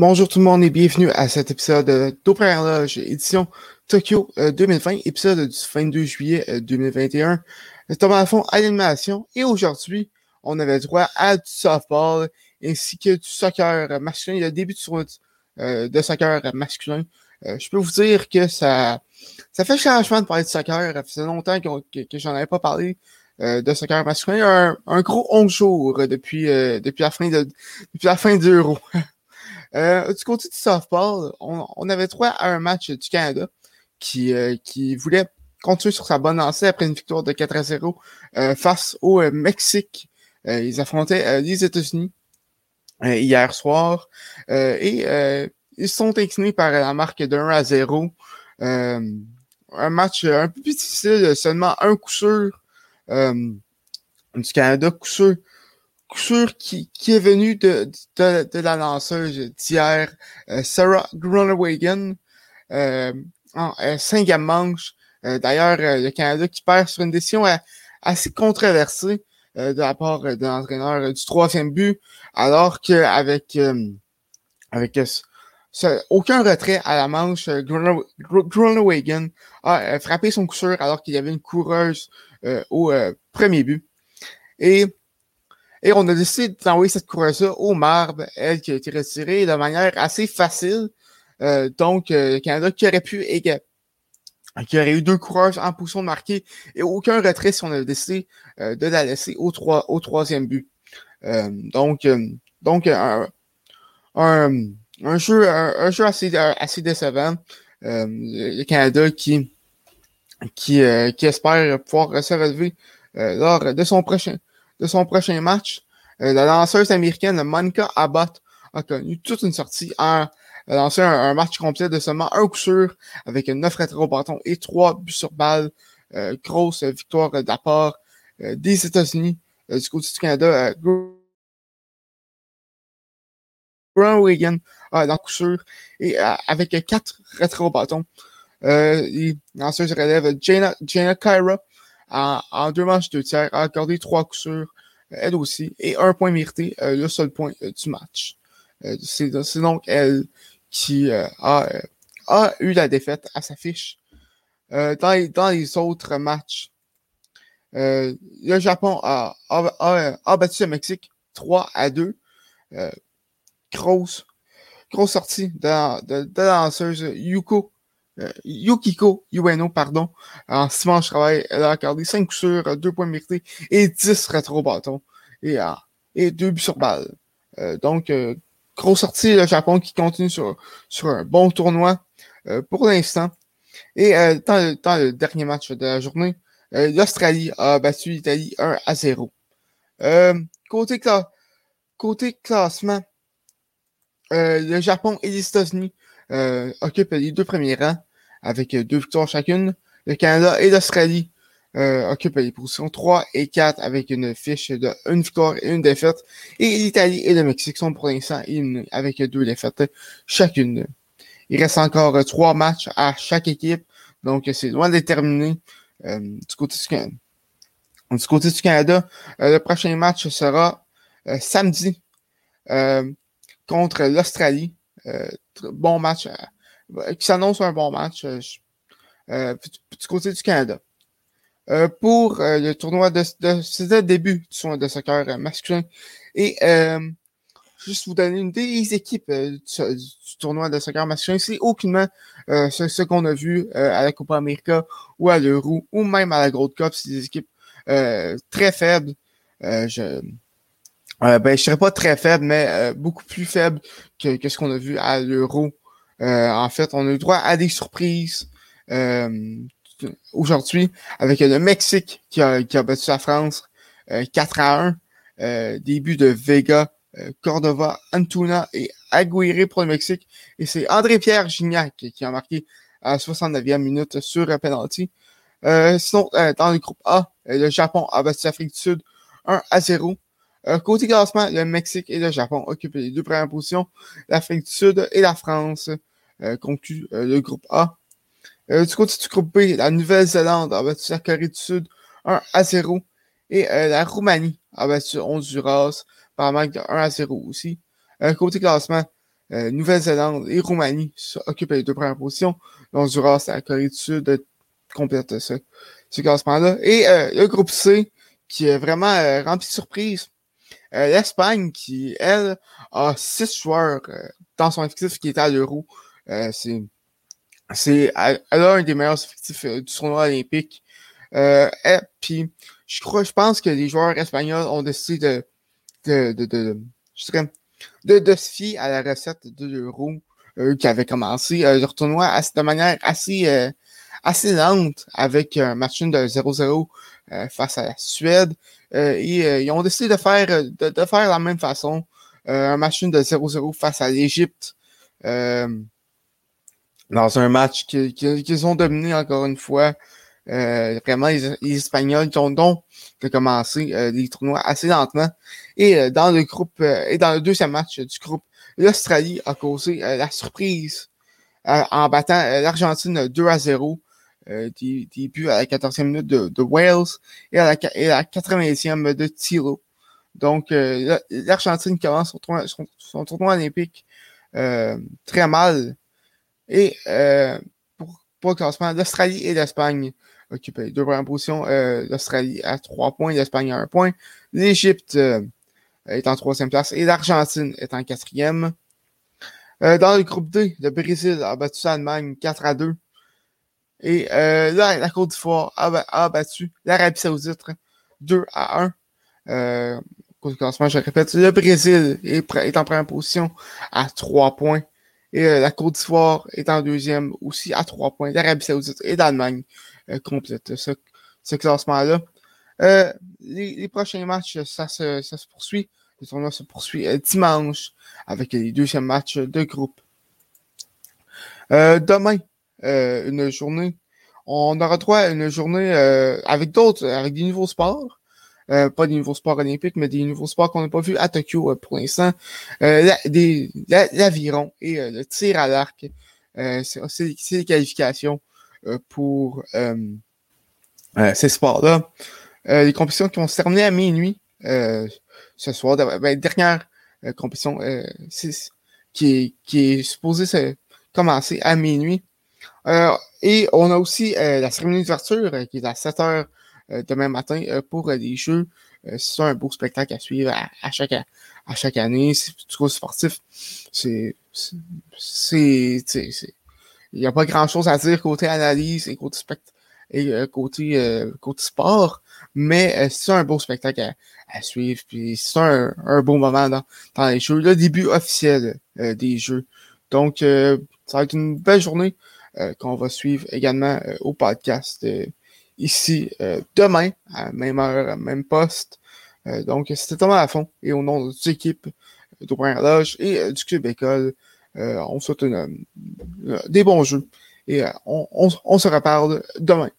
Bonjour tout le monde et bienvenue à cet épisode d'Opéra Loge, édition Tokyo 2020, euh, épisode du 22 juillet 2021. Thomas à fond à l'animation et aujourd'hui, on avait droit à du softball ainsi que du soccer masculin, le début de, euh, de soccer masculin. Euh, je peux vous dire que ça, ça fait changement de parler de soccer. Ça faisait longtemps que, j'en avais pas parlé de soccer masculin. Un, un gros 11 jours depuis, depuis la fin de, depuis la fin. Euh, du côté du softball, on, avait droit à un match du Canada qui, euh, qui voulait continuer sur sa bonne lancée après une victoire de 4 à 0 euh, face au Mexique. ils affrontaient les États-Unis hier soir et ils sont inclinés par la marque de 1 à 0. un match un peu plus difficile, seulement un coup sûr du Canada, coup sûr sûr qui, qui est venu de, de, de la lanceuse d'hier, euh, Sarah Grunewagen, euh, en euh, cinquième manche. Euh, d'ailleurs, le Canada qui perd sur une décision assez controversée de la part de l'entraîneur du troisième but, alors qu'avec avec, aucun retrait à la manche, Grunewagen a frappé son coup sûr alors qu'il y avait une coureuse au premier but. Et et on a décidé d'envoyer cette coureuse-là au marbre, elle qui a été retirée de manière assez facile. Euh, donc, euh, le Canada qui aurait pu et qui aurait eu deux coureurs en position de marquer et aucun retrait si on avait décidé euh, de la laisser au, trois, au troisième but. donc, donc un, un, jeu, un, jeu assez, assez décevant. le Canada qui, qui, qui espère pouvoir se relever lors de son prochain de son prochain match, euh, la lanceuse américaine Monica Abbott a connu toute une sortie en lancé un, match complet de seulement un coup sûr avec 9 retraits au bâton et 3 buts sur balle. Euh, grosse victoire d'apport euh, des États-Unis du côté du Canada. Brown Wigan a dans coup sûr et avec 4 retraits au bâton. Euh, les lanceuses relèvent Jana Kyra en, deux matchs de tiers, a accordé trois coups sûrs, elle aussi, et un point mérité, euh, le seul point euh, du match. Euh, c'est donc elle qui a, eu la défaite à sa fiche. Dans les, autres matchs, le Japon a, battu le Mexique 3 à 2. grosse, grosse sortie de, de, de la lanceuse Yuko euh, Yukiko Ueno, pardon, en six manches travail, elle a accordé 5 coups sur 2 points mérités et 10 rétro-bâtons et, euh, et 2 buts sur balle. Euh, donc, grosse sortie, le Japon qui continue sur, sur un bon tournoi pour l'instant. Et dans le, dans, le, dernier match de la journée, l'Australie a battu l'Italie 1 à 0. côté, côté classement, le Japon et les États-Unis euh, occupent les deux premiers rangs avec deux victoires chacune. Le Canada et l'Australie euh, occupent les positions 3 et 4 avec une fiche de une victoire et une défaite. Et l'Italie et le Mexique sont pour l'instant avec deux défaites chacune. Il reste encore trois matchs à chaque équipe, donc c'est loin d'être terminé. Euh, du, côté du, Canada. du côté du Canada, euh, le prochain match sera euh, samedi contre l'Australie. Bon match qui s'annonce un bon match euh, euh, du côté du Canada. Euh, pour le tournoi de, de c'était le début du tournoi de soccer masculin. Et juste vous donner une idée, les équipes du, tournoi de soccer masculin, c'est aucunement ce, qu'on a vu à la Copa América ou à l'Euro ou même à la Gold Cup. C'est des équipes très faibles. je ben, je serais pas très faible, mais beaucoup plus faible que, que ce qu'on a vu à l'Euro euh, en fait, on a eu droit à des surprises euh, aujourd'hui avec le Mexique qui a, qui a battu la France 4 euh, à 1. début de Vega, Cordova, Antuna et Aguirre pour le Mexique. Et c'est André-Pierre Gignac qui a marqué à 69e minute sur penalty. sinon, dans le groupe A, le Japon a battu l'Afrique du Sud 1 à 0. Côté classement, le Mexique et le Japon occupent les deux premières positions. L'Afrique du Sud et la France euh, conclut euh, le groupe A. Euh, du côté du groupe B, la Nouvelle-Zélande a battu la Corée du Sud 1 à 0 et la Roumanie a battu Honduras par match de 1 à 0 aussi. côté classement, Nouvelle-Zélande et Roumanie occupent les deux premières positions. L'Honduras et la Corée du Sud complètent ce, ce classement-là. Et le groupe C, qui est vraiment rempli de surprises. L'Espagne, qui, elle, a six joueurs dans son effectif qui est à l'euro. c'est c'est elle, a un des meilleurs effectifs du tournoi olympique. et puis je crois, je pense que les joueurs espagnols ont décidé de, de, de, je dirais, de, de se fier à la recette de l'euro euh, qui avait commencé euh, leur tournoi de manière assez, euh, assez lente avec un match de 0-0 euh, face à la Suède. et ils ont décidé de faire, de, de faire la même façon. un match de 0-0 face à l'Égypte. dans un match qu'ils qui, ont dominé encore une fois. Euh, vraiment, les, Espagnols qui ont donc commencé euh, les tournois assez lentement. Et euh, dans le groupe, et dans le deuxième match du groupe, l'Australie a causé la surprise en battant l'Argentine 2 à 0. Des, buts à la 14e minute de, Wales et à la, et la 80e de Tilo. Donc, l'Argentine commence son tournoi, son, tournoi olympique très mal. Et pour, pour le classement, l'Australie et l'Espagne occupe les deux premières positions. Euh, L'Australie à trois points, l'Espagne à un point. L'Égypte euh, est en troisième place et l'Argentine est en quatrième. Euh, dans le groupe D, le Brésil a battu l'Allemagne 4 à 2. Et là, la Côte d'Ivoire a, battu l'Arabie Saoudite 2 à 1. Euh, classement, je répète, le Brésil est, est, en première position à 3 points. Et la Côte d'Ivoire est en deuxième aussi à 3 points. L'Arabie Saoudite et l'Allemagne euh, complète ce, ce classement-là. Euh, les, les, prochains matchs, ça se, ça se poursuit. Le tournoi se poursuit euh, dimanche avec les deuxièmes matchs de groupe. demain, une journée. On aura droit à une journée avec d'autres, avec des nouveaux sports. pas des nouveaux sports olympiques, mais des nouveaux sports qu'on n'a pas vus à Tokyo pour l'instant. L'aviron et le tir à l'arc. c'est les qualifications euh, pour euh, euh, ces sports-là. les compétitions qui vont se terminer à minuit ce soir. Ben, dernière compétition qui, qui est supposée se commencer à minuit. Et on a aussi la cérémonie d'ouverture qui est à 7 heures demain matin pour les jeux. c'est un beau spectacle à suivre à, chaque, à chaque année. C'est tout sportif. C'est, c'est, il n'y a pas grand chose à dire côté analyse et côté spect et euh, côté euh, côté sport, mais euh, c'est un beau spectacle à, suivre, puis c'est un, un beau moment dans, dans les jeux, le début officiel des jeux. Donc, ça va être une belle journée qu'on va suivre également au podcast ici demain, à même heure, même poste. donc, c'était Thomas à fond et au nom de l'équipe d'Aubrun Loge et du Club École. Euh, on souhaite une, euh, des bons jeux et euh, on, on, on se reparle demain.